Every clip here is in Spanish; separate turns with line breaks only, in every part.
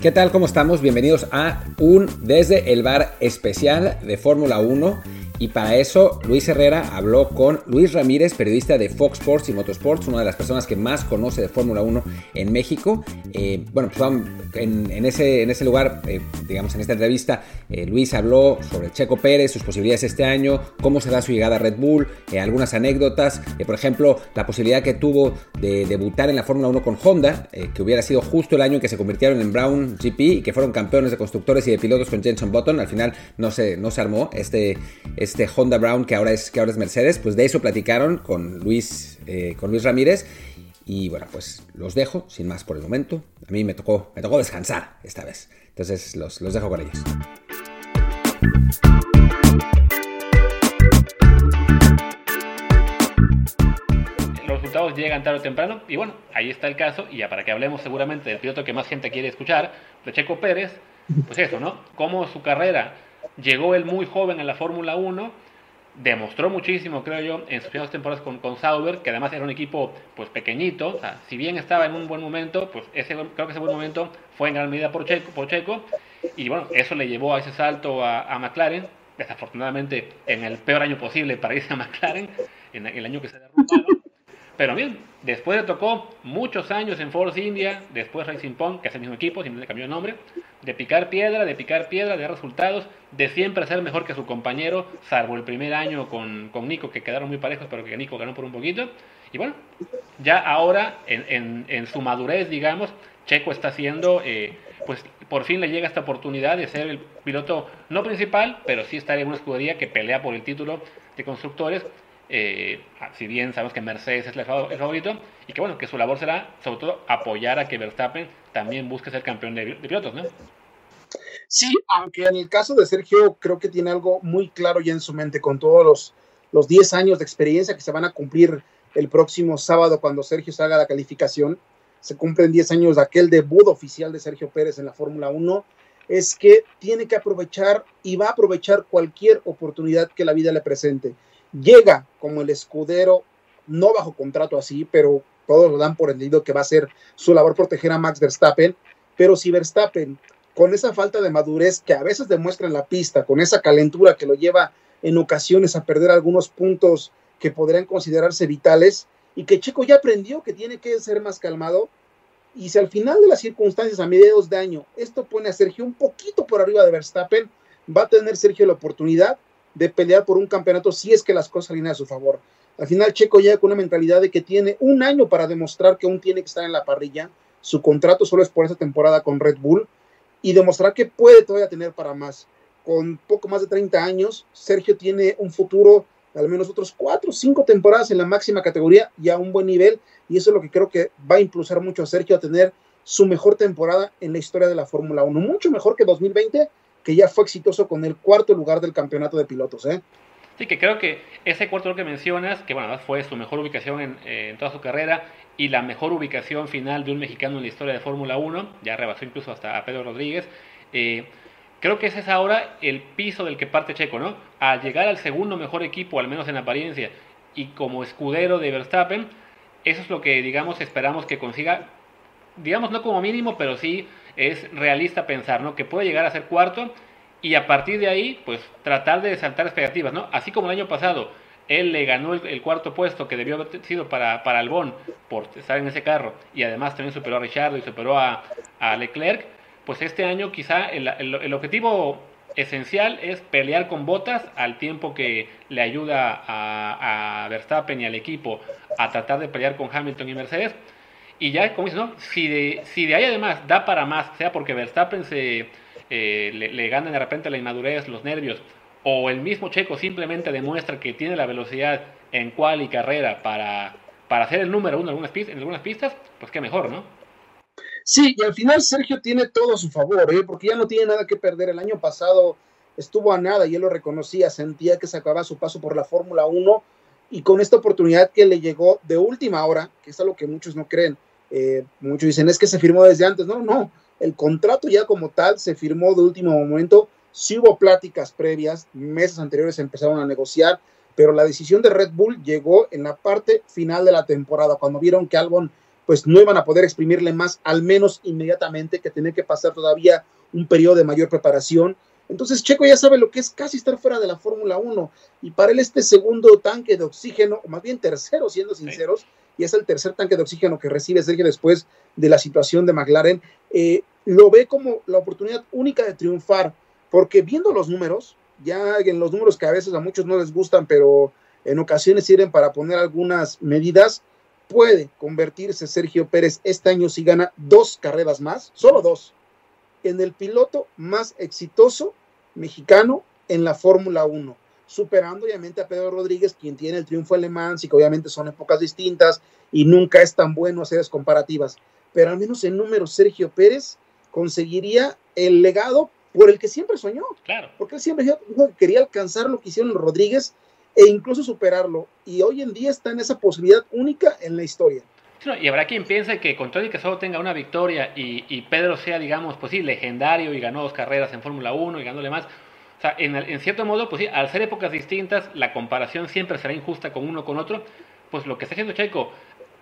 ¿Qué tal? ¿Cómo estamos? Bienvenidos a un desde el bar especial de Fórmula 1. Y para eso, Luis Herrera habló con Luis Ramírez, periodista de Fox Sports y Motorsports, una de las personas que más conoce de Fórmula 1 en México. Eh, bueno, pues en, ese, en ese lugar, eh, digamos, en esta entrevista, eh, Luis habló sobre Checo Pérez, sus posibilidades este año, cómo se da su llegada a Red Bull, algunas anécdotas, por ejemplo, la posibilidad que tuvo de debutar en la Fórmula 1 con Honda, que hubiera sido justo el año en que se convirtieron en Brown GP y que fueron campeones de constructores y de pilotos con Jenson Button. Al final no se, no se armó este Honda Brown que ahora es, que ahora es Mercedes, pues de eso platicaron con Luis, eh, con Luis Ramírez. Y bueno, pues los dejo, sin más por el momento. A mí me tocó, me tocó descansar esta vez. Entonces los, los dejo con ellos.
Los resultados llegan tarde o temprano y bueno, ahí está el caso y ya para que hablemos seguramente del piloto que más gente quiere escuchar, de Checo Pérez, pues eso, ¿no? Cómo su carrera llegó él muy joven en la Fórmula 1, demostró muchísimo, creo yo, en sus primeras temporadas con, con Sauber, que además era un equipo pues pequeñito, si bien estaba en un buen momento, pues ese, creo que ese buen momento fue en gran medida por Checo, por y bueno, eso le llevó a ese salto a, McLaren, desafortunadamente en el peor año posible para irse a McLaren, en el año que se derrumbaron. Pero bien, después le tocó muchos años en Force India, después Racing Point, que es el mismo equipo, simplemente cambió de nombre, de picar piedra, de picar piedra, de resultados, de siempre ser mejor que su compañero, salvo el primer año con, con Nico, que quedaron muy parejos, pero que Nico ganó por un poquito. Y bueno, ya ahora, en, en, su madurez, digamos, Checo está haciendo, eh, pues por fin le llega esta oportunidad de ser el piloto no principal, pero sí estar en una escudería que pelea por el título de constructores eh, si bien sabemos que Mercedes es el favorito, y que bueno, que su labor será sobre todo apoyar a que Verstappen también busque ser campeón de, pilotos, ¿no?
Sí, aunque en el caso de Sergio creo que tiene algo muy claro ya en su mente con todos los, los 10 años de experiencia que se van a cumplir el próximo sábado cuando Sergio salga la calificación. Se cumplen 10 años de aquel debut oficial de Sergio Pérez en la Fórmula 1. Es que tiene que aprovechar y va a aprovechar cualquier oportunidad que la vida le presente llega como el escudero, no bajo contrato así, pero todos lo dan por entendido que va a ser su labor proteger a Max Verstappen, pero si Verstappen, con esa falta de madurez que a veces demuestra en la pista, con esa calentura que lo lleva en ocasiones a perder algunos puntos que podrían considerarse vitales, y que Checo ya aprendió que tiene que ser más calmado, y si al final de las circunstancias, a mediados de año, esto pone a Sergio un poquito por arriba de Verstappen, va a tener Sergio la oportunidad de pelear por un campeonato si es que las cosas salen a su favor. Al final Checo llega con una mentalidad de que tiene un año para demostrar que aún tiene que estar en la parrilla, su contrato solo es por esa temporada con Red Bull y demostrar que puede todavía tener para más. Con poco más de 30 años, Sergio tiene un futuro, al menos otros 4 o 5 temporadas en la máxima categoría y a un buen nivel y eso es lo que creo que va a impulsar mucho a Sergio a tener su mejor temporada en la historia de la Fórmula 1, mucho mejor que 2020 que ya fue exitoso con el cuarto lugar del campeonato de pilotos. ¿eh?
Sí, que creo que ese cuarto lugar que mencionas, que bueno, fue su mejor ubicación en, toda su carrera y la mejor ubicación final de un mexicano en la historia de Fórmula 1, ya rebasó incluso hasta a Pedro Rodríguez. Eh, creo que ese es ahora el piso del que parte Checo, ¿no? Al llegar al segundo mejor equipo, al menos en apariencia, y como escudero de Verstappen, eso es lo que, digamos, esperamos que consiga, digamos, no como mínimo, pero sí es realista pensar, ¿no? Que puede llegar a ser cuarto y a partir de ahí, pues tratar de saltar expectativas, ¿no? Así como el año pasado, él le ganó el, cuarto puesto que debió haber sido para, para Albon por estar en ese carro y además también superó a Richard y superó a, Leclerc, pues este año quizá el, el, objetivo esencial es pelear con botas al tiempo que le ayuda a, a Verstappen y al equipo a tratar de pelear con Hamilton y Mercedes y ya, como dices, ¿no? Si de, si de ahí además da para más, sea porque Verstappen se, eh, le, gana de repente la inmadurez, los nervios, o el mismo Checo simplemente demuestra que tiene la velocidad en cual y carrera para, para ser el número uno en algunas, pistas, en algunas pistas, pues qué mejor, ¿no?
Sí, y al final Sergio tiene todo a su favor, ¿eh? porque ya no tiene nada que perder. El año pasado estuvo a nada y él lo reconocía, sentía que se acababa su paso por la Fórmula 1 y con esta oportunidad que le llegó de última hora, que es algo que muchos no creen, eh, muchos dicen, es que se firmó desde antes. No, no, el contrato ya como tal se firmó de último momento. Sí hubo pláticas previas, meses anteriores empezaron a negociar, pero la decisión de Red Bull llegó en la parte final de la temporada, cuando vieron que Albon pues no iban a poder exprimirle más, al menos inmediatamente, que tener que pasar todavía un periodo de mayor preparación. Entonces Checo ya sabe lo que es casi estar fuera de la Fórmula 1 y para él este segundo tanque de oxígeno, o más bien tercero, siendo sinceros, y es el tercer tanque de oxígeno que recibe Sergio después de la situación de McLaren, eh, lo ve como la oportunidad única de triunfar, porque viendo los números, ya en los números que a veces a muchos no les gustan, pero en ocasiones sirven para poner algunas medidas, puede convertirse Sergio Pérez este año si gana dos carreras más, solo dos, en el piloto más exitoso mexicano en la Fórmula 1, superando obviamente a Pedro Rodríguez, quien tiene el triunfo alemán, y que obviamente son épocas distintas y nunca es tan bueno hacer comparativas, pero al menos en número Sergio Pérez conseguiría el legado por el que siempre soñó.
Claro.
Porque él siempre quería alcanzar lo que hicieron los Rodríguez e incluso superarlo. Y hoy en día está en esa posibilidad única en la historia.
Y habrá quien piense que con todo y que solo tenga una victoria y, Pedro sea, digamos, pues sí, legendario y ganó dos carreras en Fórmula 1 y ganándole más. O sea, en, en, cierto modo, pues sí, al ser épocas distintas, la comparación siempre será injusta con uno con otro. Pues lo que está haciendo Checo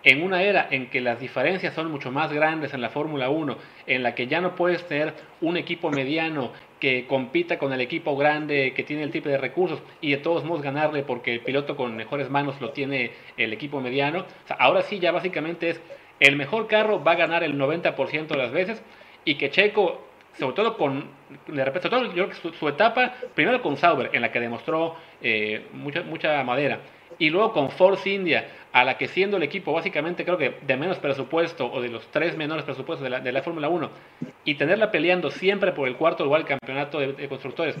en una era en que las diferencias son mucho más grandes en la Fórmula 1, en la que ya no puedes tener un equipo mediano que compita con el equipo grande que tiene el tipo de recursos y de todos modos ganarle porque el piloto con mejores manos lo tiene el equipo mediano. ahora sí ya básicamente es el mejor carro va a ganar el 90% de las veces y que Checo, sobre todo con, de repente, todo, yo su, etapa, primero con Sauber, en la que demostró eh, mucha, mucha madera, y luego con Force India, a la que siendo el equipo básicamente creo que de menos presupuesto o de los tres menores presupuestos de la, de la Fórmula 1 y tenerla peleando siempre por el cuarto lugar del campeonato de, constructores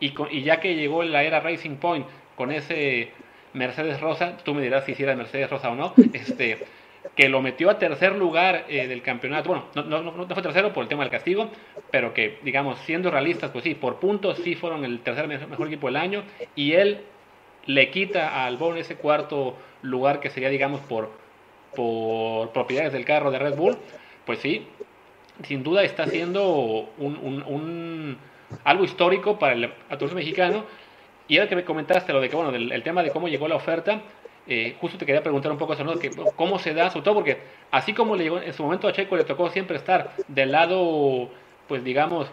y, y, ya que llegó la era Racing Point con ese Mercedes Rosa, tú me dirás si era Mercedes Rosa o no, este, que lo metió a tercer lugar eh, del campeonato, bueno, no, no, no, fue tercero por el tema del castigo, pero que digamos, siendo realistas, pues sí, por puntos sí fueron el tercer mejor equipo del año y él le quita a Albon ese cuarto lugar que sería, digamos, por, por propiedades del carro de Red Bull, pues sí, sin duda está siendo un, algo histórico para el turismo mexicano. Y ahora que me comentaste lo de que, bueno, del, el tema de cómo llegó la oferta, eh, justo te quería preguntar un poco eso, ¿no? Que, ¿Cómo se da? Sobre todo porque así como le llegó en su momento a Checo, le tocó siempre estar del lado, pues digamos,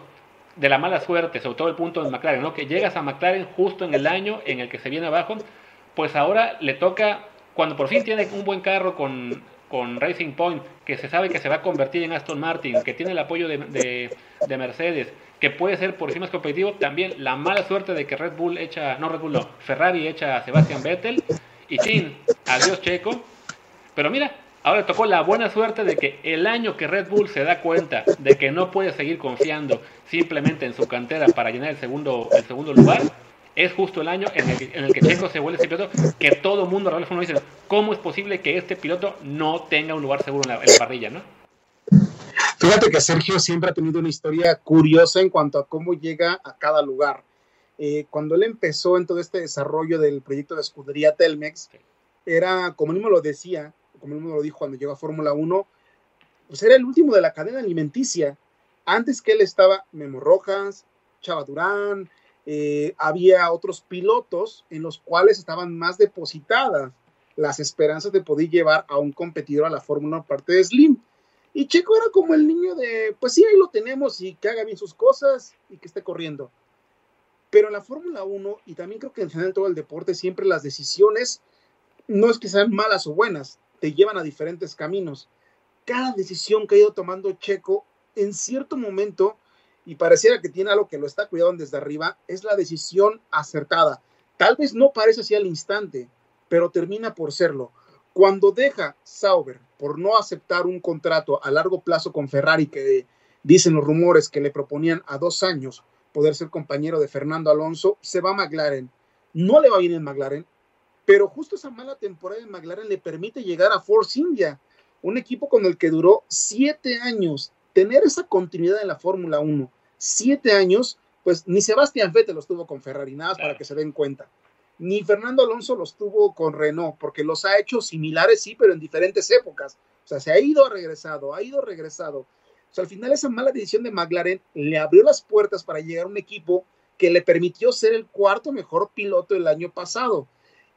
de la mala suerte, sobre todo el punto de McLaren, ¿no? Que llegas a McLaren justo en el año en el que se viene abajo, pues ahora le toca, cuando por fin tiene un buen carro con, con Racing Point, que se sabe que se va a convertir en Aston Martin, que tiene el apoyo de, de, Mercedes, que puede ser por sí más competitivo, también la mala suerte de que Red Bull echa, no Red Bull, no, Ferrari echa a Sebastian Vettel, y chin, adiós Checo, pero mira, Ahora tocó la buena suerte de que el año que Red Bull se da cuenta de que no puede seguir confiando simplemente en su cantera para llenar el segundo, el segundo lugar, es justo el año en el, que Checo se vuelve ese piloto que todo el mundo ahora dice, ¿cómo es posible que este piloto no tenga un lugar seguro en la, parrilla? ¿no?
Fíjate que Sergio siempre ha tenido una historia curiosa en cuanto a cómo llega a cada lugar. Eh, cuando él empezó en todo este desarrollo del proyecto de escudería Telmex, era, como mismo lo decía, como él lo dijo cuando llegó a Fórmula 1, pues era el último de la cadena alimenticia. Antes que él estaba Memo Rojas, Chava Durán, eh, había otros pilotos en los cuales estaban más depositadas las esperanzas de poder llevar a un competidor a la Fórmula parte de Slim. Y Checo era como el niño de, pues sí, ahí lo tenemos y que haga bien sus cosas y que esté corriendo. Pero en la Fórmula 1, y también creo que en general todo el deporte, siempre las decisiones no es que sean malas o buenas, te llevan a diferentes caminos. Cada decisión que ha ido tomando Checo, en cierto momento, y pareciera que tiene algo que lo está cuidando desde arriba, es la decisión acertada. Tal vez no parece así al instante, pero termina por serlo. Cuando deja Sauber por no aceptar un contrato a largo plazo con Ferrari, que dicen los rumores que le proponían a dos años poder ser compañero de Fernando Alonso, se va a McLaren. No le va bien en McLaren, pero justo esa mala temporada de McLaren le permite llegar a Force India, un equipo con el que duró siete años. Tener esa continuidad en la Fórmula 1, siete años, pues ni Sebastián Vettel los tuvo con Ferrari, nada para que se den cuenta. Ni Fernando Alonso los tuvo con Renault, porque los ha hecho similares, sí, pero en diferentes épocas. O sea, se ha ido, regresado, ha ido, regresado. O sea, al final esa mala decisión de McLaren le abrió las puertas para llegar a un equipo que le permitió ser el cuarto mejor piloto del año pasado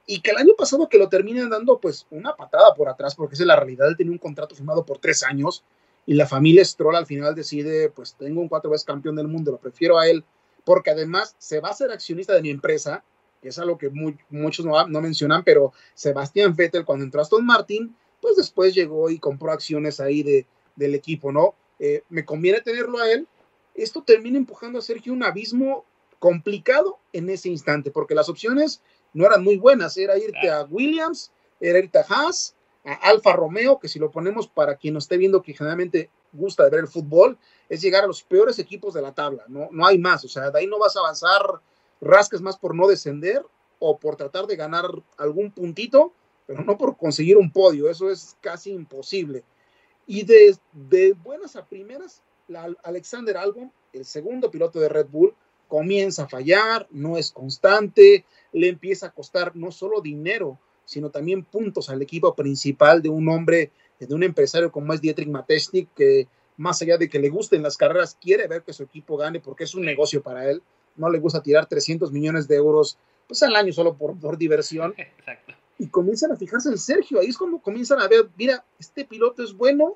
y que el año pasado que lo terminen dando pues una patada por atrás, porque esa es la realidad, él tenía un contrato firmado por tres años y la familia Stroll al final decide, pues tengo un cuatro veces campeón del mundo, lo prefiero a él, porque además se va a ser accionista de mi empresa, que es algo que muchos no, no, mencionan, pero Sebastián Vettel cuando entró a Aston Martin, pues después llegó y compró acciones ahí de, del equipo, ¿no? Eh, me conviene tenerlo a él. Esto termina empujando a Sergio un abismo complicado en ese instante, porque las opciones no eran muy buenas, era irte a Williams, era irte a Haas, a Alfa Romeo, que si lo ponemos para quien nos esté viendo que generalmente gusta de ver el fútbol, es llegar a los peores equipos de la tabla, no, no hay más, o sea, de ahí no vas a avanzar, rasques más por no descender o por tratar de ganar algún puntito, pero no por conseguir un podio, eso es casi imposible. Y de, de buenas a primeras, la Alexander Albon, el segundo piloto de Red Bull, comienza a fallar, no es constante, le empieza a costar no solo dinero, sino también puntos al equipo principal de un hombre, de un empresario como es Dietrich Matesnik, que más allá de que le gusten las carreras, quiere ver que su equipo gane porque es un negocio para él. No le gusta tirar 300 millones de euros pues, al año solo por, por diversión. Exacto. Y comienzan a fijarse en Sergio. Ahí es cuando comienzan a ver, mira, este piloto es bueno.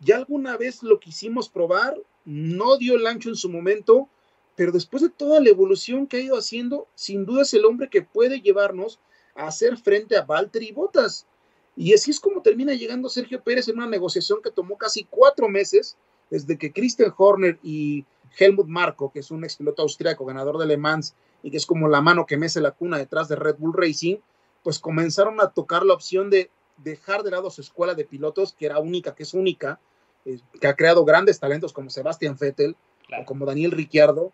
Ya alguna vez lo quisimos probar, no dio el ancho en su momento, pero después de toda la evolución que ha ido haciendo, sin duda es el hombre que puede llevarnos a hacer frente a Valtteri Bottas. Y así es como termina llegando Sergio Pérez en una negociación que tomó casi cuatro meses, desde que Christian Horner y Helmut Marko, que es un ex piloto austriaco, ganador de Le Mans, y que es como la mano que mece la cuna detrás de Red Bull Racing, pues comenzaron a tocar la opción de dejar de lado su escuela de pilotos, que era única, que es única, eh, que ha creado grandes talentos como Sebastian Vettel o como Daniel Ricciardo,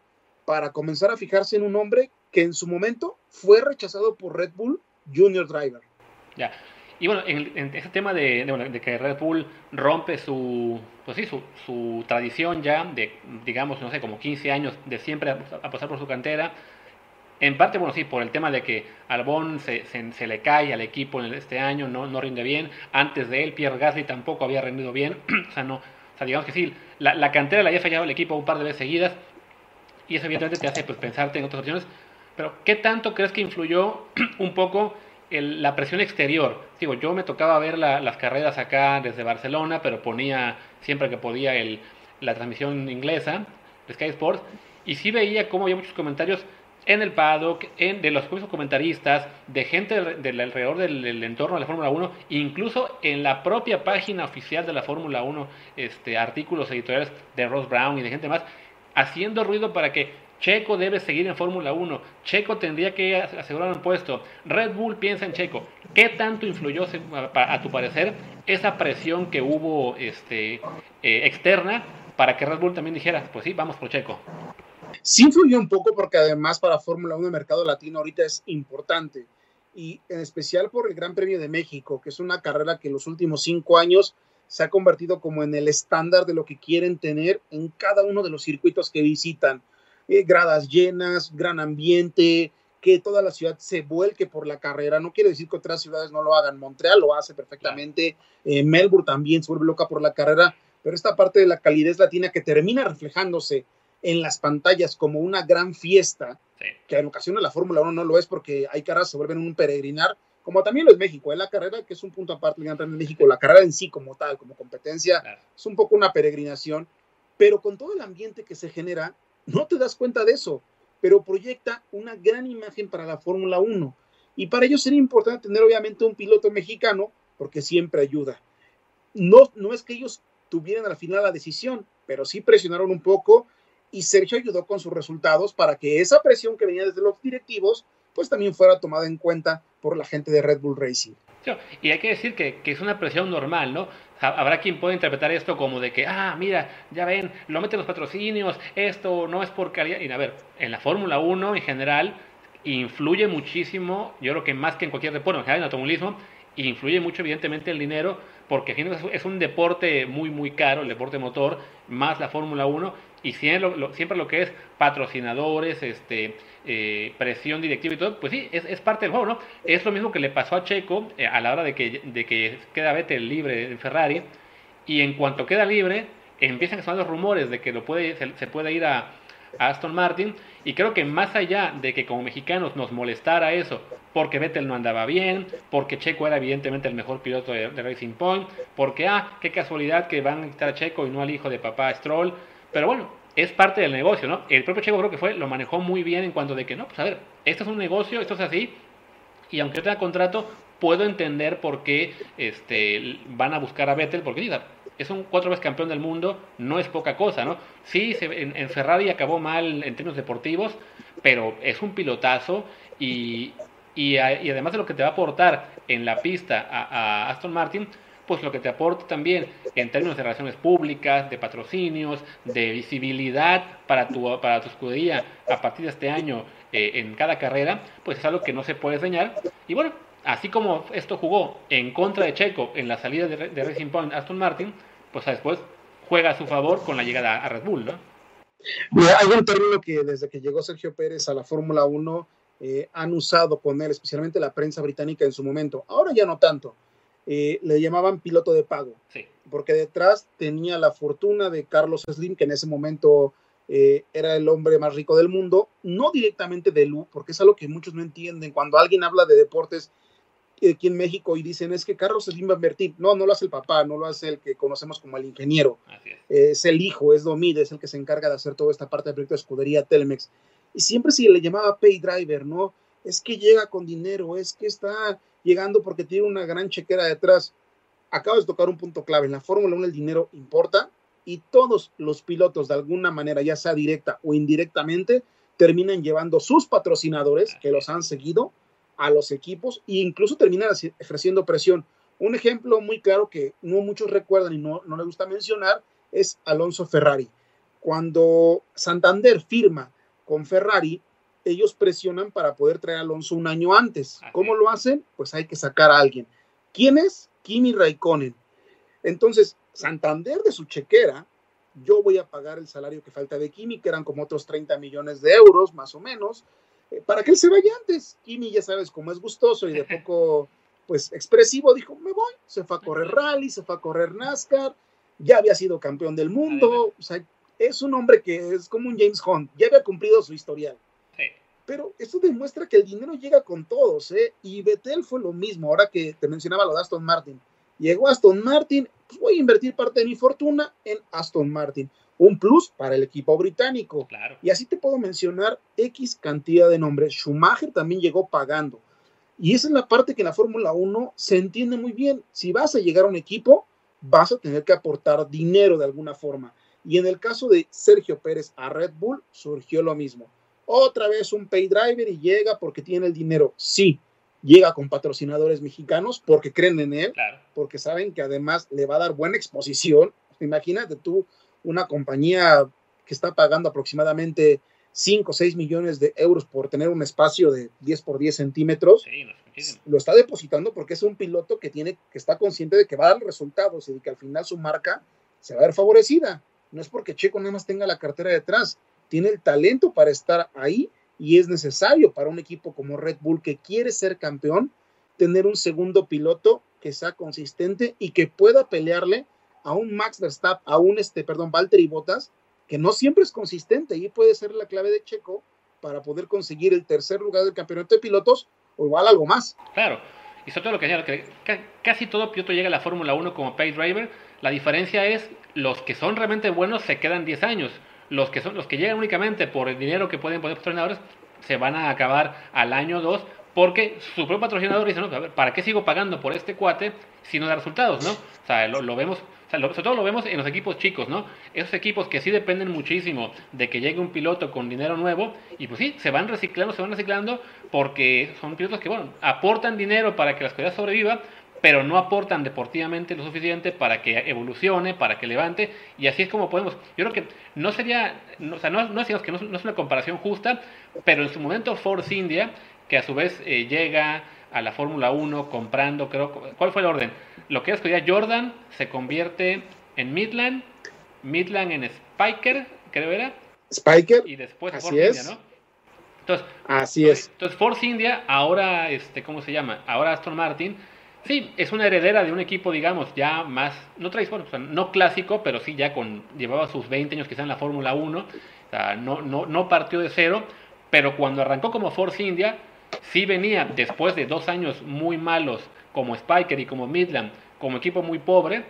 para comenzar a fijarse en un hombre que en su momento fue rechazado por Red Bull Junior Driver.
Ya. Y bueno, en, ese tema de, que Red Bull rompe su, pues sí, su, tradición ya de, digamos, no sé, como 15 años de siempre a, pasar por su cantera, en parte, bueno, sí, por el tema de que Albon se, se, le cae al equipo en este año, no, no rinde bien. Antes de él, Pierre Gasly tampoco había rendido bien. o sea, no, o sea, digamos que sí, la, la cantera le había fallado al equipo un par de veces seguidas. Y eso evidentemente te hace pues, pensarte en otras opciones. Pero, ¿qué tanto crees que influyó un poco la presión exterior. Digo, yo me tocaba ver las carreras acá desde Barcelona, pero ponía siempre que podía el, la transmisión inglesa de Sky Sports, y sí veía cómo había muchos comentarios en el paddock, en, de los mismos comentaristas, de gente del, alrededor del, entorno de la Fórmula 1, incluso en la propia página oficial de la Fórmula 1, este, artículos editoriales de Ross Brown y de gente más, haciendo ruido para que Checo debe seguir en Fórmula 1. Checo tendría que asegurar un puesto. Red Bull piensa en Checo. ¿Qué tanto influyó, a tu parecer, esa presión que hubo este, eh, externa para que Red Bull también dijera, pues sí, vamos por Checo?
Sí influyó un poco porque además para Fórmula 1 el mercado latino ahorita es importante y en especial por el Gran Premio de México, que es una carrera que en los últimos cinco años se ha convertido como en el estándar de lo que quieren tener en cada uno de los circuitos que visitan eh, gradas llenas, gran ambiente, que toda la ciudad se vuelque por la carrera. No quiere decir que otras ciudades no lo hagan. Montreal lo hace perfectamente, eh, Melbourne también se vuelve loca por la carrera, pero esta parte de la calidez latina que termina reflejándose en las pantallas como una gran fiesta, que en ocasiones la Fórmula 1 no lo es porque hay carreras que se vuelven un peregrinar, como también lo es México, ¿eh? la carrera que es un punto aparte Gran México, la carrera en sí como tal, como competencia, es un poco una peregrinación, pero con todo el ambiente que se genera, no te das cuenta de eso, pero proyecta una gran imagen para la Fórmula 1. Y para ello sería importante tener obviamente un piloto mexicano, porque siempre ayuda. No, no es que ellos tuvieran al final la decisión, pero sí presionaron un poco y Sergio ayudó con sus resultados para que esa presión que venía desde los directivos, pues también fuera tomada en cuenta por la gente de Red Bull Racing.
Y hay que decir que, es una presión normal, ¿no? Habrá quien pueda interpretar esto como de que, ah, mira, ya ven, lo meten los patrocinios, esto no es por calidad. A ver, en la Fórmula 1 en general influye muchísimo, yo creo que más que en cualquier deporte, en general en automovilismo, influye mucho evidentemente el dinero, porque es un deporte muy, muy caro, el deporte motor, más la Fórmula 1, y siempre lo, siempre lo que es patrocinadores, este, eh, presión directiva y todo, pues sí, es, es, parte del juego, ¿no? Es lo mismo que le pasó a Checo eh, a la hora de que, de que queda Vettel libre en Ferrari, y en cuanto queda libre, empiezan a sonar los rumores de que lo puede, se, puede ir a, Aston Martin. Y creo que más allá de que como mexicanos nos molestara eso, porque Vettel no andaba bien, porque Checo era evidentemente el mejor piloto de, Racing Point, porque, ah, qué casualidad que van a quitar a Checo y no al hijo de papá Stroll. Pero bueno, es parte del negocio, ¿no? El propio Checo creo que fue, lo manejó muy bien en cuanto de que, no, pues a ver, esto es un negocio, esto es así, y aunque yo tenga contrato, puedo entender por qué este, van a buscar a Vettel, porque es un cuatro veces campeón del mundo, no es poca cosa, ¿no? Sí, en, Ferrari acabó mal en términos deportivos, pero es un pilotazo y, y, además de lo que te va a aportar en la pista a, Aston Martin, pues lo que te aporta también en términos de relaciones públicas, de patrocinios, de visibilidad para tu, para tu escudería a partir de este año eh, en cada carrera, pues es algo que no se puede enseñar. Y bueno, así como esto jugó en contra de Checo en la salida de, Racing Point Aston Martin, pues después juega a su favor con la llegada a Red Bull, ¿no?
hay un término que desde que llegó Sergio Pérez a la Fórmula 1 eh, han usado con él, especialmente la prensa británica en su momento. Ahora ya no tanto. Eh, le llamaban piloto de pago, sí. porque detrás tenía la fortuna de Carlos Slim, que en ese momento eh, era el hombre más rico del mundo, no directamente de Lu, porque es algo que muchos no entienden. Cuando alguien habla de deportes aquí en México y dicen es que Carlos Slim va a invertir, no, no lo hace el papá, no lo hace el que conocemos como el ingeniero, es. el hijo, es Domide, es el que se encarga de hacer toda esta parte del proyecto de escudería Telmex. Y siempre se le llamaba pay driver, ¿no? Es que llega con dinero, es que está llegando porque tiene una gran chequera detrás. Acabas de tocar un punto clave, en la Fórmula 1 el dinero importa, y todos los pilotos de alguna manera, ya sea directa o indirectamente, terminan llevando sus patrocinadores que los han seguido a los equipos e incluso terminan ejerciendo presión. Un ejemplo muy claro que no muchos recuerdan y no, no les gusta mencionar es Alonso Ferrari. Cuando Santander firma con Ferrari, ellos presionan para poder traer a Alonso un año antes. ¿Cómo lo hacen? Pues hay que sacar a alguien. ¿Quién es? Kimi Raikkonen. Entonces, Santander de su chequera, yo voy a pagar el salario que falta de Kimi, que eran como otros 30 millones de euros, más o menos, para que él se vaya antes. Kimi, ya sabes, como es gustoso y de poco, pues, expresivo, dijo, me voy. Se fue a correr rally, se fue a correr NASCAR, ya había sido campeón del mundo, o sea, es un hombre que es como un James Hunt, ya había cumplido su historial. Pero eso demuestra que el dinero llega con todos, ¿eh? Y Betel fue lo mismo, ahora que te mencionaba lo de Aston Martin. Llegó Aston Martin, pues voy a invertir parte de mi fortuna en Aston Martin. Un plus para el equipo británico. Claro. Y así te puedo mencionar X cantidad de nombres. Schumacher también llegó pagando. Y esa es la parte que en la Fórmula 1 se entiende muy bien. Si vas a llegar a un equipo, vas a tener que aportar dinero de alguna forma. Y en el caso de Sergio Pérez a Red Bull, surgió lo mismo. Otra vez un pay driver y llega porque tiene el dinero. Sí, llega con patrocinadores mexicanos porque creen en él, porque saben que además le va a dar buena exposición. Imagínate tú una compañía que está pagando aproximadamente 5 o 6 millones de euros por tener un espacio de 10 por 10 centímetros, lo está depositando porque es un piloto que tiene que está consciente de que va a dar resultados y de que al final su marca se va a ver favorecida. No es porque Checo nada más tenga la cartera detrás, tiene el talento para estar ahí y es necesario para un equipo como Red Bull que quiere ser campeón tener un segundo piloto que sea consistente y que pueda pelearle a un Max Verstappen, a un este, perdón, Valtteri Bottas, que no siempre es consistente. Y puede ser la clave de Checo para poder conseguir el tercer lugar del campeonato de pilotos o igual algo más.
Claro, y sobre todo lo que señalo, que casi todo piloto llega a la Fórmula 1 como pay driver, la diferencia es los que son realmente buenos se quedan 10 años, los que son los que llegan únicamente por el dinero que pueden poner patrocinadores se van a acabar al año 2 porque su propio patrocinador dice, no, ¿para qué sigo pagando por este cuate si no da resultados, no? Lo, vemos, sobre todo lo vemos en los equipos chicos, ¿no? Esos equipos que sí dependen muchísimo de que llegue un piloto con dinero nuevo y pues sí, se van reciclando, se van reciclando porque son pilotos que, bueno, aportan dinero para que la escuela sobreviva, pero no aportan deportivamente lo suficiente para que evolucione, para que levante, y así es como podemos. Yo creo que no sería, o sea, no, no decimos que no, es una comparación justa, pero en su momento Force India, que a su vez eh, llega a la Fórmula 1 comprando, creo, ¿cuál fue el orden? Lo que es que ya Jordan se convierte en Midland, Midland en Spiker, creo era.
Spiker.
Y después Force India, ¿no? Entonces,
Así es.
Entonces Force India, ahora, este, ¿cómo se llama? Ahora Aston Martin Sí, es una heredera de un equipo, digamos, ya más, no tradicional, no clásico, pero sí ya con, llevaba sus 20 años quizá en la Fórmula 1, O sea, no, no, no partió de cero, pero cuando arrancó como Force India, sí venía después de dos años muy malos como Spiker y como Midland, como equipo muy pobre,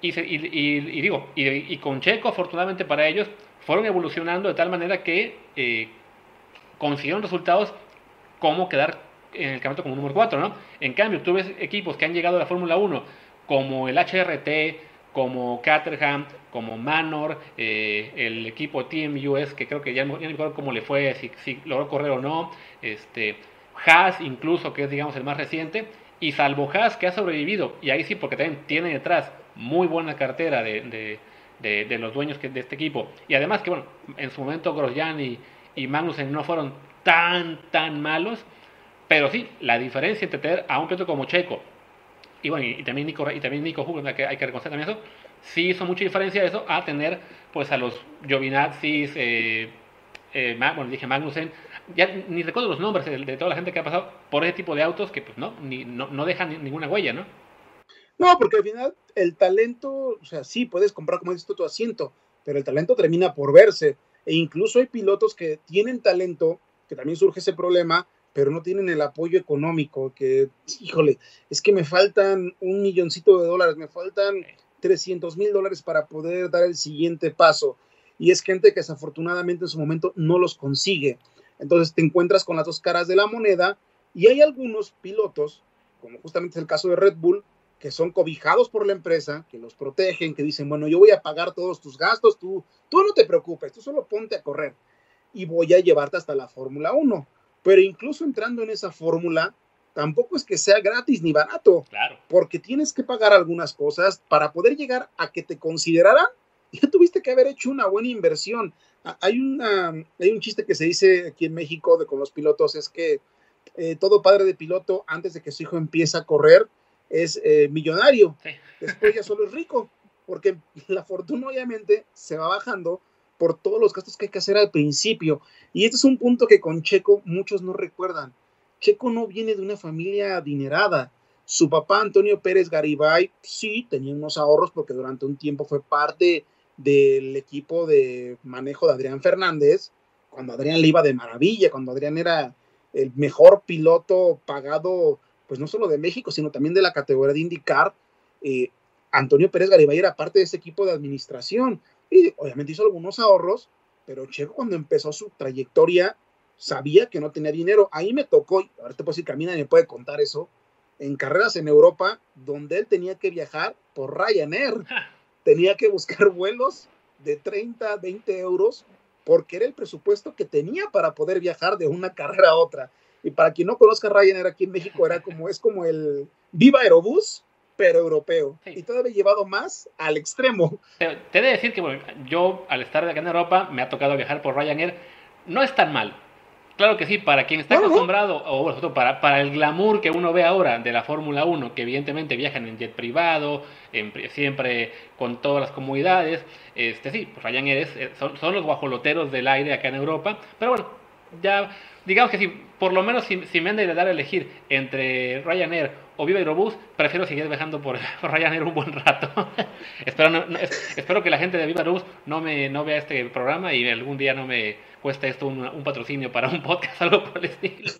y, y, digo, y, con Checo, afortunadamente para ellos, fueron evolucionando de tal manera que eh, consiguieron resultados como quedar en el campeonato como número 4, ¿no? En cambio, tú ves equipos que han llegado a la Fórmula 1, como el HRT, como Caterham, como Manor, eh, el equipo Team US, que creo que ya no me acuerdo cómo le fue, si, si, logró correr o no, este, Haas incluso, que es digamos el más reciente, y salvo Haas que ha sobrevivido, y ahí sí porque también tiene detrás muy buena cartera de, de, los dueños de este equipo, y además que bueno, en su momento Grosjean y, y Magnussen no fueron tan, tan malos, pero sí, la diferencia entre tener a un piloto como Checo y bueno, y, también Nico, y también Nico que, hay que reconocer también eso, sí hizo mucha diferencia eso a tener pues a los Giovinazzi, eh, eh, bueno, dije Magnussen, ya ni recuerdo los nombres de, toda la gente que ha pasado por ese tipo de autos que pues no, ni, no, no dejan ninguna huella, ¿no?
No, porque al final el talento, o sea, sí, puedes comprar como dices tu asiento, pero el talento termina por verse. E incluso hay pilotos que tienen talento, que también surge ese problema, pero no tienen el apoyo económico, que, híjole, es que me faltan un milloncito de dólares, me faltan 300 mil dólares para poder dar el siguiente paso. Y es gente que desafortunadamente en su momento no los consigue. Entonces te encuentras con las dos caras de la moneda y hay algunos pilotos, como justamente es el caso de Red Bull, que son cobijados por la empresa, que los protegen, que dicen, bueno, yo voy a pagar todos tus gastos, tú, tú no te preocupes, tú solo ponte a correr y voy a llevarte hasta la Fórmula 1. Pero incluso entrando en esa fórmula, tampoco es que sea gratis ni barato,
claro.
porque tienes que pagar algunas cosas para poder llegar a que te consideraran. Ya tuviste que haber hecho una buena inversión. Hay, una, hay un chiste que se dice aquí en México de, con los pilotos, es que eh, todo padre de piloto, antes de que su hijo empiece a correr, es eh, millonario, después ya solo es rico, porque la fortuna obviamente se va bajando por todos los gastos que hay que hacer al principio. Y este es un punto que con Checo muchos no recuerdan. Checo no viene de una familia adinerada. Su papá, Antonio Pérez Garibay, sí tenía unos ahorros porque durante un tiempo fue parte del equipo de manejo de Adrián Fernández, cuando Adrián le iba de maravilla, cuando Adrián era el mejor piloto pagado pues no solo de México, sino también de la categoría de IndyCar, eh, Antonio Pérez Garibay era parte de ese equipo de administración y obviamente hizo algunos ahorros, pero Checo cuando empezó su trayectoria sabía que no tenía dinero. Ahí me tocó, ahora te puedo decir, Camina me puede contar eso, en carreras en Europa, donde él tenía que viajar por Ryanair. Tenía que buscar vuelos de 30, 20 euros, porque era el presupuesto que tenía para poder viajar de una carrera a otra. Y para quien no conozca Ryanair aquí en México, era como, es como el Viva Aerobús, pero europeo. Y todavía llevado más al extremo.
Te, he de decir que bueno, yo, al estar acá en Europa, me ha tocado viajar por Ryanair. No es tan mal. Claro que sí, para quien está acostumbrado, o bueno, para, para el glamour que uno ve ahora de la Fórmula 1, que evidentemente viajan en jet privado, siempre con todas las comodidades, este sí, pues Ryanair es, eh, son, son los guajoloteros del aire acá en Europa, pero bueno, ya digamos que si por lo menos si, me han de dar a elegir entre Ryanair o Viva Aerobús, prefiero seguir viajando por, Ryanair un buen rato. espero, espero que la gente de Viva Aerobús no me no vea este programa y algún día no me cueste esto un, patrocinio para un podcast, algo por el estilo.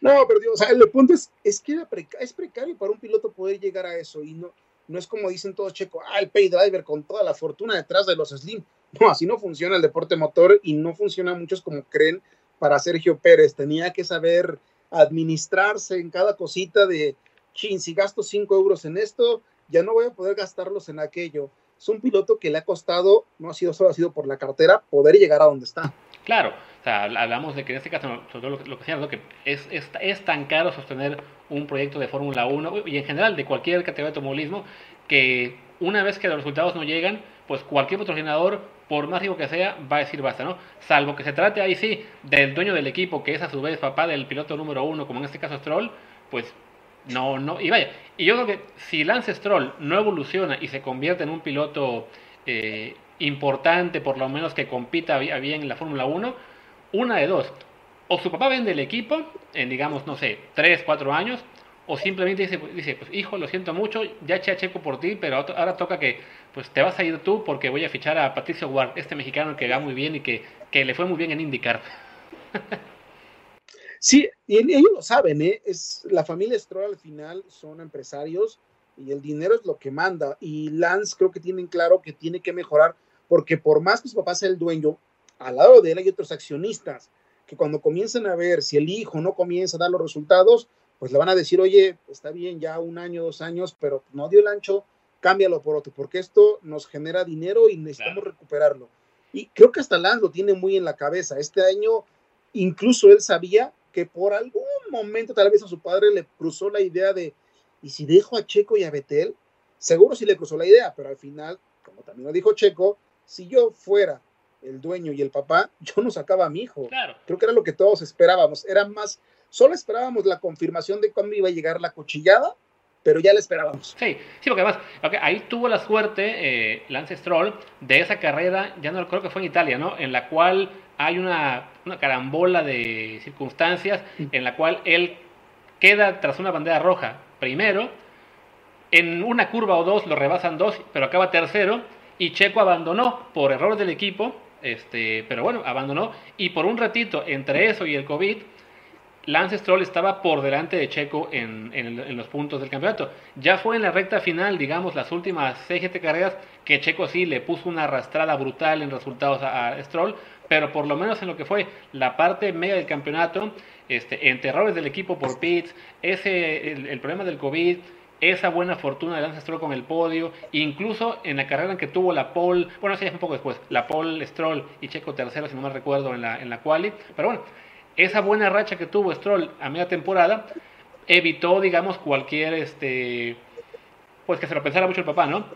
no, pero o sea, el punto es, es que es precario para un piloto poder llegar a eso y no, no es como dicen todos checo, ah, el pay driver con toda la fortuna detrás de los slim. No, así no funciona el deporte motor y no funciona muchos como creen para Sergio Pérez. Tenía que saber administrarse en cada cosita de, chin, si gasto 5 euros en esto, ya no voy a poder gastarlos en aquello. Es un piloto que le ha costado, no ha sido solo ha sido por la cartera, poder llegar a donde está.
Claro, o sea, hablamos de que en este caso, lo, que es, es, tan caro sostener un proyecto de Fórmula 1 y en general de cualquier categoría de automovilismo que una vez que los resultados no llegan, pues cualquier patrocinador, por más rico que sea, va a decir basta, ¿no? Salvo que se trate ahí sí del dueño del equipo, que es a su vez papá del piloto número uno, como en este caso Stroll, pues no, no, y vaya, y yo creo que si Lance Stroll no evoluciona y se convierte en un piloto eh, importante, por lo menos que compita bien en la Fórmula 1, una de dos, o su papá vende el equipo en digamos, no sé, 3, 4 años, o simplemente dice, dice, pues hijo, lo siento mucho, ya eché a Checo por ti, pero ahora toca que pues te vas a ir tú porque voy a fichar a Patricio Ward, este mexicano que va muy bien y que, que le fue muy bien en IndyCar.
Sí, y ellos lo saben, ¿eh? Es, la familia Stroll al final son empresarios y el dinero es lo que manda. Y Lance creo que tienen claro que tiene que mejorar, porque por más que su papá sea el dueño, al lado de él hay otros accionistas que cuando comiencen a ver si el hijo no comienza a dar los resultados, pues le van a decir, oye, está bien ya un año, dos años, pero no dio el ancho, cámbialo por otro, porque esto nos genera dinero y necesitamos recuperarlo. Y creo que hasta Lance lo tiene muy en la cabeza. Este año, incluso él sabía que por algún momento tal vez a su padre le cruzó la idea de, ¿y si dejo a Checo y a Betel? Seguro sí le cruzó la idea, pero al final, como también lo dijo Checo, si yo fuera el dueño y el papá, yo no sacaba a mi hijo. Creo que era lo que todos esperábamos. Era más, solo esperábamos la confirmación de cuándo iba a llegar la cuchillada, pero ya la esperábamos.
Sí, sí, porque además, ahí tuvo la suerte eh, Lance Stroll de esa carrera, ya no creo que fue en Italia, ¿no? En la cual hay una, carambola de circunstancias en la cual él queda tras una bandera roja primero, en una curva o dos lo rebasan dos, pero acaba tercero, y Checo abandonó por error del equipo, este, pero bueno, abandonó, y por un ratito entre eso y el COVID, Lance Stroll estaba por delante de Checo en, los puntos del campeonato. Ya fue en la recta final, digamos, las últimas 6 carreras, que Checo sí le puso una arrastrada brutal en resultados a Stroll, pero por lo menos en lo que fue la parte media del campeonato, este, entre del equipo por pits, ese, el, problema del COVID, esa buena fortuna de Lance Stroll con el podio, incluso en la carrera en que tuvo la pole, bueno, sí, un poco después, la pole Stroll y Checo tercero, si no mal recuerdo, en la, en la quali, pero bueno, esa buena racha que tuvo Stroll a media temporada evitó, digamos, cualquier, este, pues que se lo pensara mucho el papá, ¿no?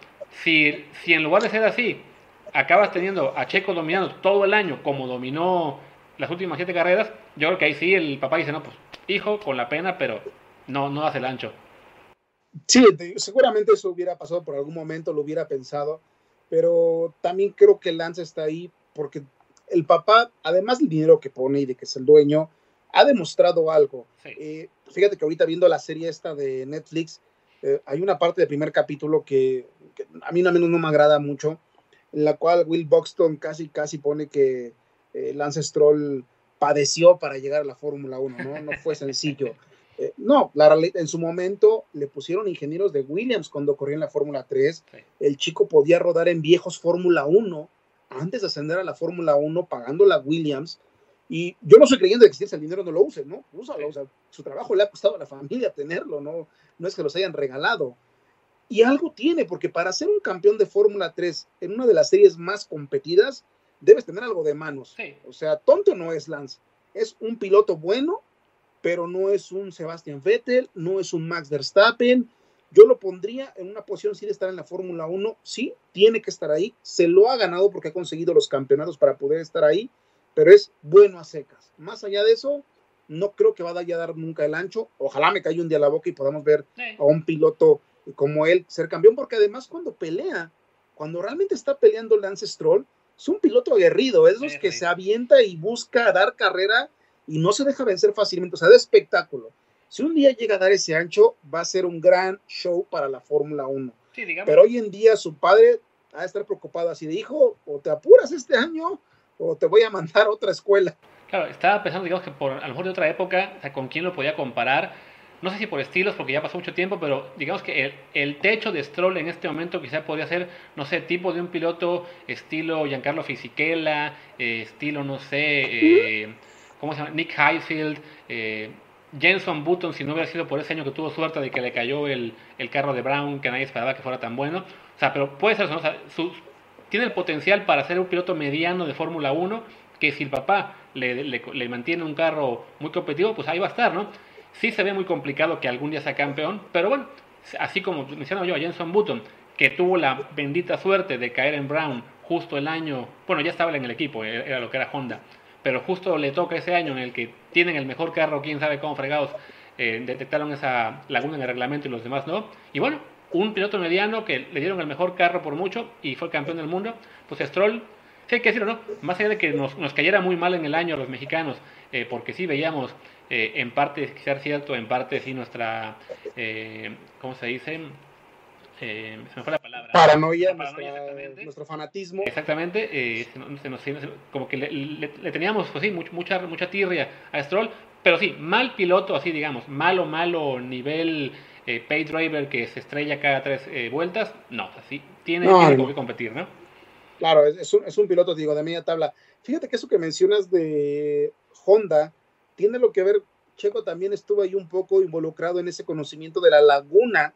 Si, si en lugar de ser así, acabas teniendo a Checo dominando todo el año como dominó las últimas siete carreras, yo creo que ahí sí el papá dice, no, pues hijo, con la pena, pero no, no hace el ancho.
Sí, seguramente eso hubiera pasado por algún momento, lo hubiera pensado, pero también creo que Lance está ahí porque el papá, además del dinero que pone y de que es el dueño, ha demostrado algo. Eh, fíjate que ahorita viendo la serie esta de Netflix, eh, hay una parte del primer capítulo que, a mí no, menos no me agrada mucho, en la cual Will Buxton casi, casi pone que eh, Lance Stroll padeció para llegar a la Fórmula 1, ¿no? No fue sencillo. Eh, no, la, en su momento le pusieron ingenieros de Williams cuando corría en la Fórmula 3. El chico podía rodar en viejos Fórmula 1 antes de ascender a la Fórmula 1 pagando la Williams. Y yo no soy creyendo de que si el dinero no lo use, ¿no? Úsalo, o sea, su trabajo le ha costado a la familia tenerlo, no, no es que los hayan regalado. Y algo tiene, porque para ser un campeón de Fórmula 3 en una de las series más competidas, debes tener algo de manos. O sea, tonto no es Lance. Es un piloto bueno, pero no es un Sebastian Vettel, no es un Max Verstappen. Yo lo pondría en una posición sí de estar en la Fórmula 1. Sí, tiene que estar ahí. Se lo ha ganado porque ha conseguido los campeonatos para poder estar ahí, pero es bueno a secas. Más allá de eso, no creo que vaya a dar nunca el ancho. Ojalá me caiga un día la boca y podamos ver a un piloto como él ser campeón, porque además cuando pelea, cuando realmente está peleando Lance Stroll, es un piloto aguerrido, es esos que se avienta y busca dar carrera y no se deja vencer fácilmente, o sea, de espectáculo. Si un día llega a dar ese ancho, va a ser un gran show para la Fórmula 1. Pero hoy en día su padre va a estar preocupado así de hijo, o te apuras este año o te voy a mandar a otra escuela.
Claro, estaba pensando, digamos, que por a lo mejor de otra época, o sea, con quién lo podía comparar no sé si por estilos, porque ya pasó mucho tiempo, pero digamos que el, techo de Stroll en este momento quizá podría ser, no sé, tipo de un piloto estilo Giancarlo Fisichella, eh, estilo, no sé, eh, ¿cómo se llama? Nick Highfield, eh, Jenson Button, si no hubiera sido por ese año que tuvo suerte de que le cayó el, carro de Brown, que nadie esperaba que fuera tan bueno. O sea, pero puede ser ¿no? tiene el potencial para ser un piloto mediano de Fórmula 1, que si el papá le, le mantiene un carro muy competitivo, pues ahí va a estar, ¿no? Sí se ve muy complicado que algún día sea campeón, pero bueno, así como mencionaba yo a Jenson Button, que tuvo la bendita suerte de caer en Brown justo el año, bueno, ya estaba en el equipo, era lo que era Honda, pero justo le toca ese año en el que tienen el mejor carro, quién sabe cómo fregados, eh, detectaron esa laguna en el reglamento y los demás no. Y bueno, un piloto mediano que le dieron el mejor carro por mucho y fue campeón del mundo, pues Stroll Sí, hay que decirlo, ¿no? Más allá de que nos, nos cayera muy mal en el año a los mexicanos, eh, porque sí veíamos eh, en parte quizás cierto, en parte sí nuestra, eh, ¿cómo se dice?
Eh, se me fue la palabra. Paranoia, nuestro fanatismo.
Exactamente, eh, se nos, como que le, teníamos, pues sí, mucha, mucha tirria a Stroll, pero sí, mal piloto, así digamos, malo, malo nivel eh, pay driver que se estrella cada tres eh, vueltas, no, así tiene, que competir, ¿no?
Claro, es un, es un piloto, digo, de media tabla. Fíjate que eso que mencionas de Honda tiene lo que ver, Checo también estuvo ahí un poco involucrado en ese conocimiento de la laguna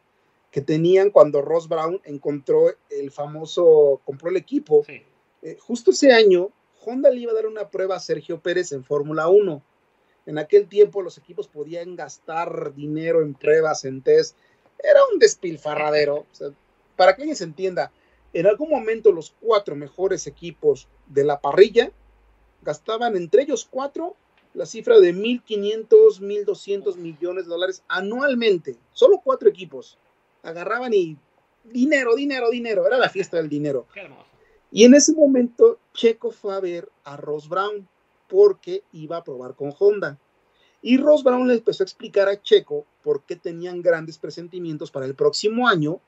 que tenían cuando Ross Brown encontró el famoso, compró el equipo. Eh, justo ese año, Honda le iba a dar una prueba a Sergio Pérez en Fórmula 1. En aquel tiempo los equipos podían gastar dinero en pruebas, en test. Era un despilfarradero. para que alguien se entienda, en algún momento los cuatro mejores equipos de la parrilla gastaban entre ellos cuatro la cifra de 1.500, 1.200 millones de dólares anualmente. Solo cuatro equipos agarraban y dinero, dinero, dinero, era la fiesta del dinero. Y en ese momento Checo fue a ver a Ross Brown porque iba a probar con Honda. Y Ross Brown le empezó a explicar a Checo por qué tenían grandes presentimientos para el próximo año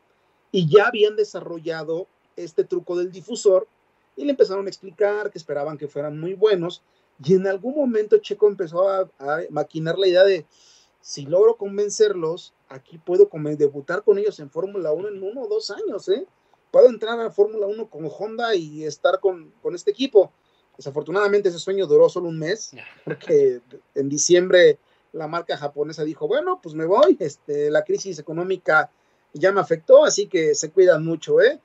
y ya habían desarrollado este truco del difusor y le empezaron a explicar que esperaban que fueran muy buenos y en algún momento Checo empezó a, a maquinar la idea de si logro convencerlos, aquí puedo debutar con ellos en Fórmula 1 en uno o dos años, ¿eh? Puedo entrar a Fórmula 1 con Honda y estar con, este equipo. Desafortunadamente ese sueño duró solo un mes, porque en diciembre la marca japonesa dijo, bueno, pues me voy, este, la crisis económica ya me afectó, así que se cuidan mucho, ¿eh?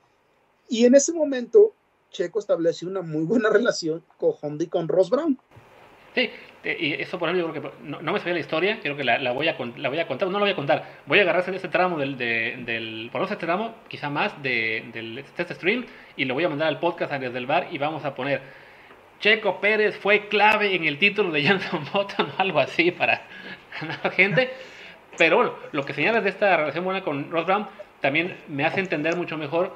Y en ese momento Checo estableció una muy buena relación con Honda y con Ross Brown.
Sí, eh, y eso por ejemplo, yo creo que no, me sabía la historia, creo que la, voy a, la voy a contar, no la voy a contar, voy a agarrarse de ese tramo del, del por ese tramo, quizá más, de, del test stream, y lo voy a mandar al podcast desde el bar y vamos a poner, Checo Pérez fue clave en el título de Jenson Button o algo así para ganar gente, pero bueno, lo que señalas de esta relación buena con Ross Brown también me hace entender mucho mejor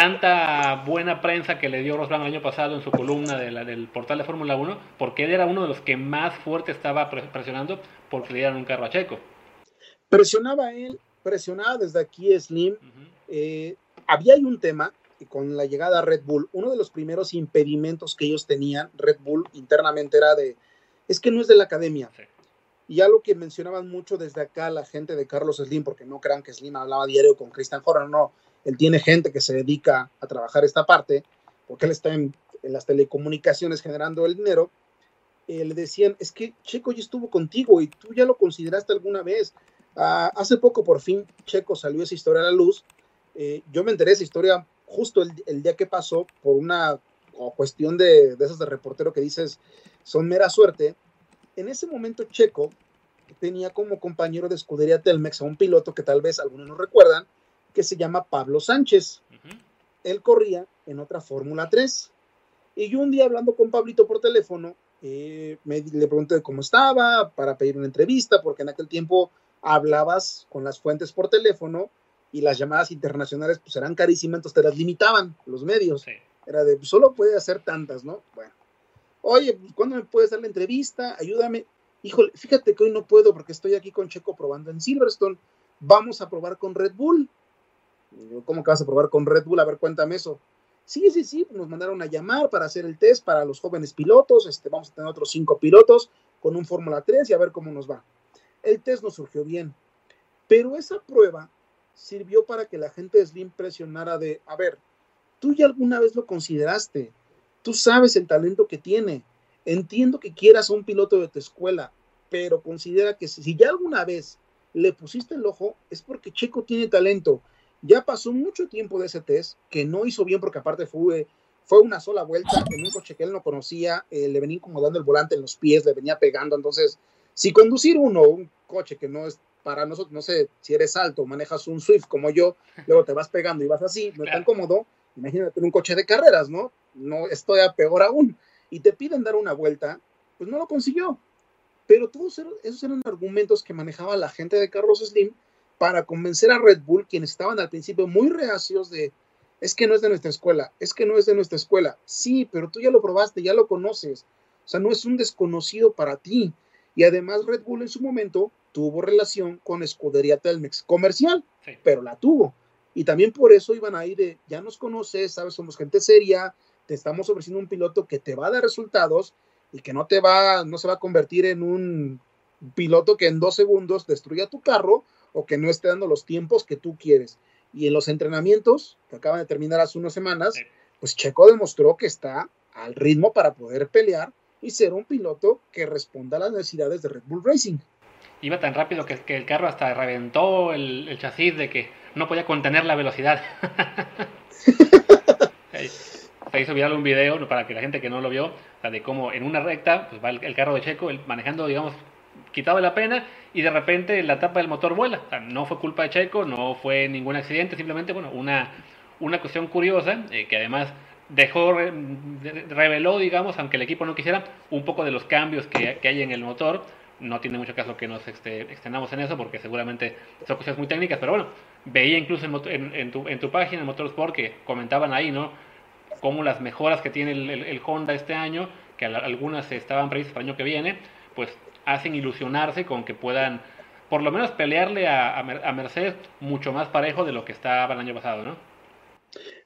tanta buena prensa que le dio Ross Brown el año pasado en su columna de la, del portal de Fórmula 1, porque él era uno de los que más fuerte estaba presionando porque le dieran un carro a Checo.
Presionaba él, presionaba desde aquí Slim. Eh, había ahí un tema con la llegada a Red Bull, uno de los primeros impedimentos que ellos tenían, Red Bull internamente era de, es que no es de la academia. Y ya lo que mencionaban mucho desde acá la gente de Carlos Slim, porque no crean que Slim hablaba diario con Christian Horner, no, él tiene gente que se dedica a trabajar esta parte, porque él está en, las telecomunicaciones generando el dinero, eh, le decían, es que Checo ya estuvo contigo y tú ya lo consideraste alguna vez. Ah, hace poco por fin Checo salió esa historia a la luz. Eh, yo me enteré de esa historia justo el, día que pasó por una cuestión de, de esas de reportero que dices son mera suerte. En ese momento Checo tenía como compañero de escudería Telmex a un piloto que tal vez algunos no recuerdan, que se llama Pablo Sánchez. Él corría en otra Fórmula 3. Y yo un día hablando con Pablito por teléfono, eh, me, le pregunté cómo estaba para pedir una entrevista, porque en aquel tiempo hablabas con las fuentes por teléfono y las llamadas internacionales pues eran carísimas, entonces te las limitaban los medios. Era de, solo puede hacer tantas, ¿no? Bueno. Oye, pues, ¿cuándo me puedes dar la entrevista? Ayúdame. Híjole, fíjate que hoy no puedo porque estoy aquí con Checo probando en Silverstone. Vamos a probar con Red Bull. ¿Cómo que vas a probar con Red Bull? A ver, cuéntame eso. Sí, sí, sí, nos mandaron a llamar para hacer el test para los jóvenes pilotos. Este, vamos a tener otros cinco pilotos con un Fórmula 3 y a ver cómo nos va. El test nos surgió bien, pero esa prueba sirvió para que la gente de Slim presionara de, a ver, tú ya alguna vez lo consideraste, tú sabes el talento que tiene, entiendo que quieras a un piloto de tu escuela, pero considera que si ya alguna vez le pusiste el ojo, es porque Checo tiene talento ya pasó mucho tiempo de ese test, que no hizo bien porque aparte fue, fue una sola vuelta en un coche que él no conocía, eh, le venía incomodando el volante en los pies, le venía pegando. Entonces, si conducir uno, un coche que no es para nosotros, no sé, si eres alto, manejas un Swift como yo, luego te vas pegando y vas así, no es tan cómodo, imagínate un coche de carreras, ¿no? No estoy a peor aún. Y te piden dar una vuelta, pues no lo consiguió. Pero todos esos eran argumentos que manejaba la gente de Carlos Slim para convencer a Red Bull, quienes estaban al principio muy reacios de, es que no es de nuestra escuela, es que no es de nuestra escuela. Sí, pero tú ya lo probaste, ya lo conoces. O sea, no es un desconocido para ti. Y además Red Bull en su momento tuvo relación con Escudería Telmex comercial, pero la tuvo. Y también por eso iban ahí de, ya nos conoces, sabes, somos gente seria, te estamos ofreciendo un piloto que te va a dar resultados y que no te va, no se va a convertir en un piloto que en dos segundos destruya tu carro o que no esté dando los tiempos que tú quieres. Y en los entrenamientos, que acaban de terminar hace unas semanas, pues Checo demostró que está al ritmo para poder pelear y ser un piloto que responda a las necesidades de Red Bull Racing.
Iba tan rápido que, que el carro hasta reventó el, el, chasis de que no podía contener la velocidad. Se hizo viral un video para que la gente que no lo vio, de cómo en una recta pues va el, carro de Checo manejando, digamos, quitado la pena y de repente la tapa del motor vuela. no fue culpa de Checo, no fue ningún accidente, simplemente, bueno, una, una cuestión curiosa eh, que además dejó, reveló, digamos, aunque el equipo no quisiera, un poco de los cambios que, que hay en el motor. No tiene mucho caso que nos este, extendamos en eso porque seguramente son cosas muy técnicas, pero bueno, veía incluso en, en, tu, en tu página, en Motorsport, que comentaban ahí, ¿no? Cómo las mejoras que tiene el, el, Honda este año, que algunas estaban previstas para el año que viene, pues hacen ilusionarse con que puedan por lo menos pelearle a, a, Mercedes mucho más parejo de lo que estaba el año pasado, ¿no?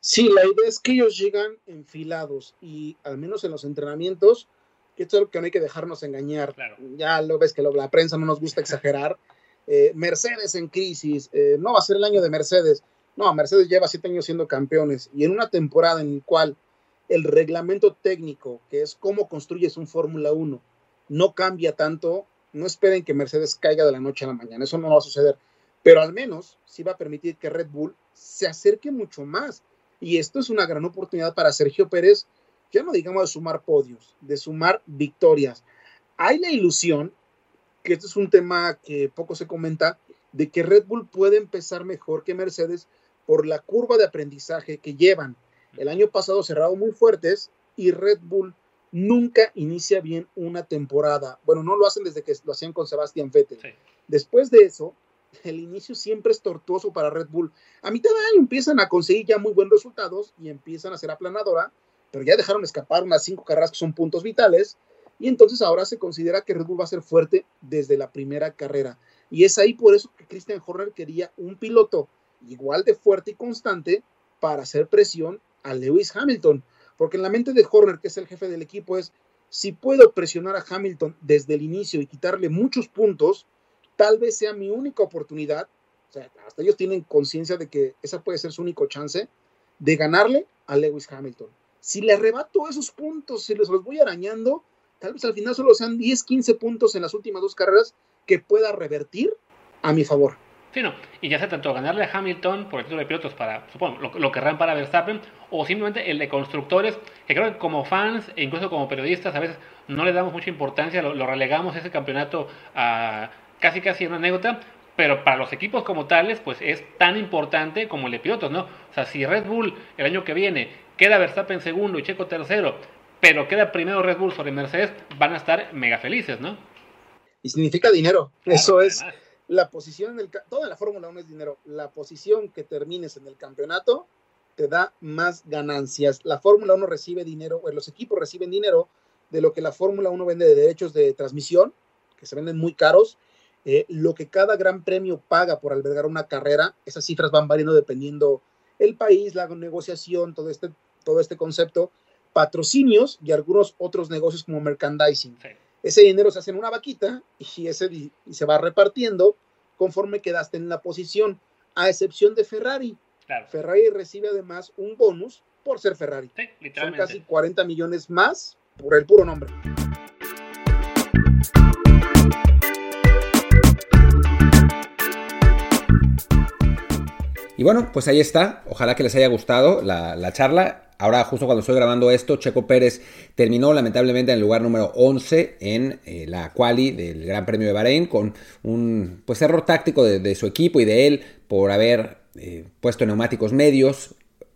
Sí, la idea es que ellos llegan enfilados y al menos en los entrenamientos, esto es lo que no hay que dejarnos engañar. Ya lo ves que la prensa no nos gusta exagerar. Eh, Mercedes en crisis, eh, no va a ser el año de Mercedes. No, Mercedes lleva siete años siendo campeones y en una temporada en la cual el reglamento técnico, que es cómo construyes un Fórmula 1, no cambia tanto, no esperen que Mercedes caiga de la noche a la mañana, eso no va a suceder, pero al menos sí va a permitir que Red Bull se acerque mucho más. Y esto es una gran oportunidad para Sergio Pérez, ya no digamos de sumar podios, de sumar victorias. Hay la ilusión, que este es un tema que poco se comenta, de que Red Bull puede empezar mejor que Mercedes por la curva de aprendizaje que llevan. El año pasado cerrado muy fuertes y Red Bull nunca inicia bien una temporada. Bueno, no lo hacen desde que lo hacían con Sebastián Vettel. Después de eso, el inicio siempre es tortuoso para Red Bull. A mitad de año empiezan a conseguir ya muy buenos resultados y empiezan a ser aplanadora, pero ya dejaron escapar unas cinco carreras que son puntos vitales y entonces ahora se considera que Red Bull va a ser fuerte desde la primera carrera. Y es ahí por eso que Christian Horner quería un piloto igual de fuerte y constante para hacer presión a Lewis Hamilton. Porque en la mente de Horner, que es el jefe del equipo, es, si puedo presionar a Hamilton desde el inicio y quitarle muchos puntos, tal vez sea mi única oportunidad, o sea, hasta ellos tienen conciencia de que esa puede ser su único chance, de ganarle a Lewis Hamilton. Si le arrebato esos puntos, si les los voy arañando, tal vez al final solo sean 10, 15 puntos en las últimas dos carreras que pueda revertir a mi favor.
Sí, no. Y ya sea tanto ganarle a Hamilton por el título de pilotos para, supongo, lo, lo querrán para Verstappen, o simplemente el de constructores, que creo que como fans e incluso como periodistas a veces no le damos mucha importancia, lo, relegamos ese campeonato a casi casi una anécdota, pero para los equipos como tales, pues es tan importante como el de pilotos, ¿no? O sea, si Red Bull el año que viene queda Verstappen segundo y Checo tercero, pero queda primero Red Bull sobre Mercedes, van a estar mega felices, ¿no?
Y significa dinero, eso es la posición en el toda la Fórmula 1 es dinero. La posición que termines en el campeonato te da más ganancias. La Fórmula 1 recibe dinero, o los equipos reciben dinero de lo que la Fórmula 1 vende de derechos de transmisión, que se venden muy caros. Eh, lo que cada gran premio paga por albergar una carrera, esas cifras van variando dependiendo el país, la negociación, todo este, todo este concepto, patrocinios y algunos otros negocios como merchandising ese dinero se hace en una vaquita y, ese, y se va repartiendo conforme quedaste en la posición, a excepción de Ferrari. Ferrari recibe además un bonus por ser Ferrari. Son casi 40 millones más por el puro nombre.
Y bueno, pues ahí está. Ojalá que les haya gustado la, la charla. Ahora, justo cuando estoy grabando esto, Checo Pérez terminó lamentablemente en el lugar número 11 en eh, la quali del Gran Premio de Bahrein con un pues, error táctico de, su equipo y de él por haber eh, puesto neumáticos medios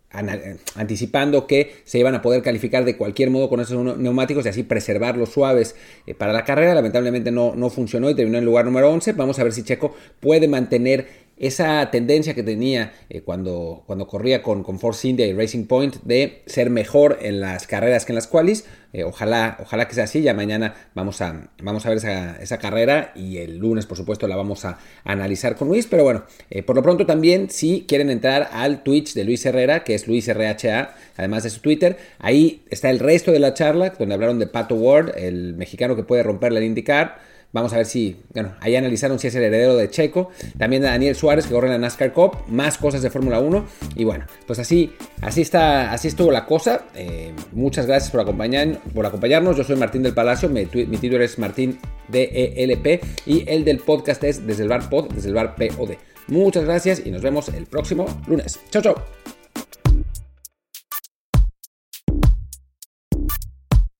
anticipando que se iban a poder calificar de cualquier modo con esos neumáticos y así preservarlos suaves eh, para la carrera. Lamentablemente no, no funcionó y terminó en lugar número 11. Vamos a ver si Checo puede mantener esa tendencia que tenía eh, cuando, cuando corría con, con Force India y Racing Point de ser mejor en las carreras que en las qualis. Eh, ojalá, ojalá que sea así. Ya mañana vamos a, vamos a ver esa, carrera y el lunes, por supuesto, la vamos a, analizar con Luis. Pero bueno, eh, por lo pronto también, si quieren entrar al Twitch de Luis Herrera, que es Luis RHA, además de su Twitter, ahí está el resto de la charla, donde hablaron de Pato Ward, el mexicano que puede romper la IndyCar Vamos a ver si, bueno, ahí analizaron si es el heredero de Checo. También de Daniel Suárez que corre en la NASCAR Cup. Más cosas de Fórmula 1. Y bueno, pues así, así está, así estuvo la cosa. Eh, muchas gracias por, acompañar, por acompañarnos. Yo soy Martín del Palacio. Mi, mi Twitter es Martín DELP. Y el del podcast es desde el bar pod, desde el bar POD. Muchas gracias y nos vemos el próximo lunes. Chao, chao.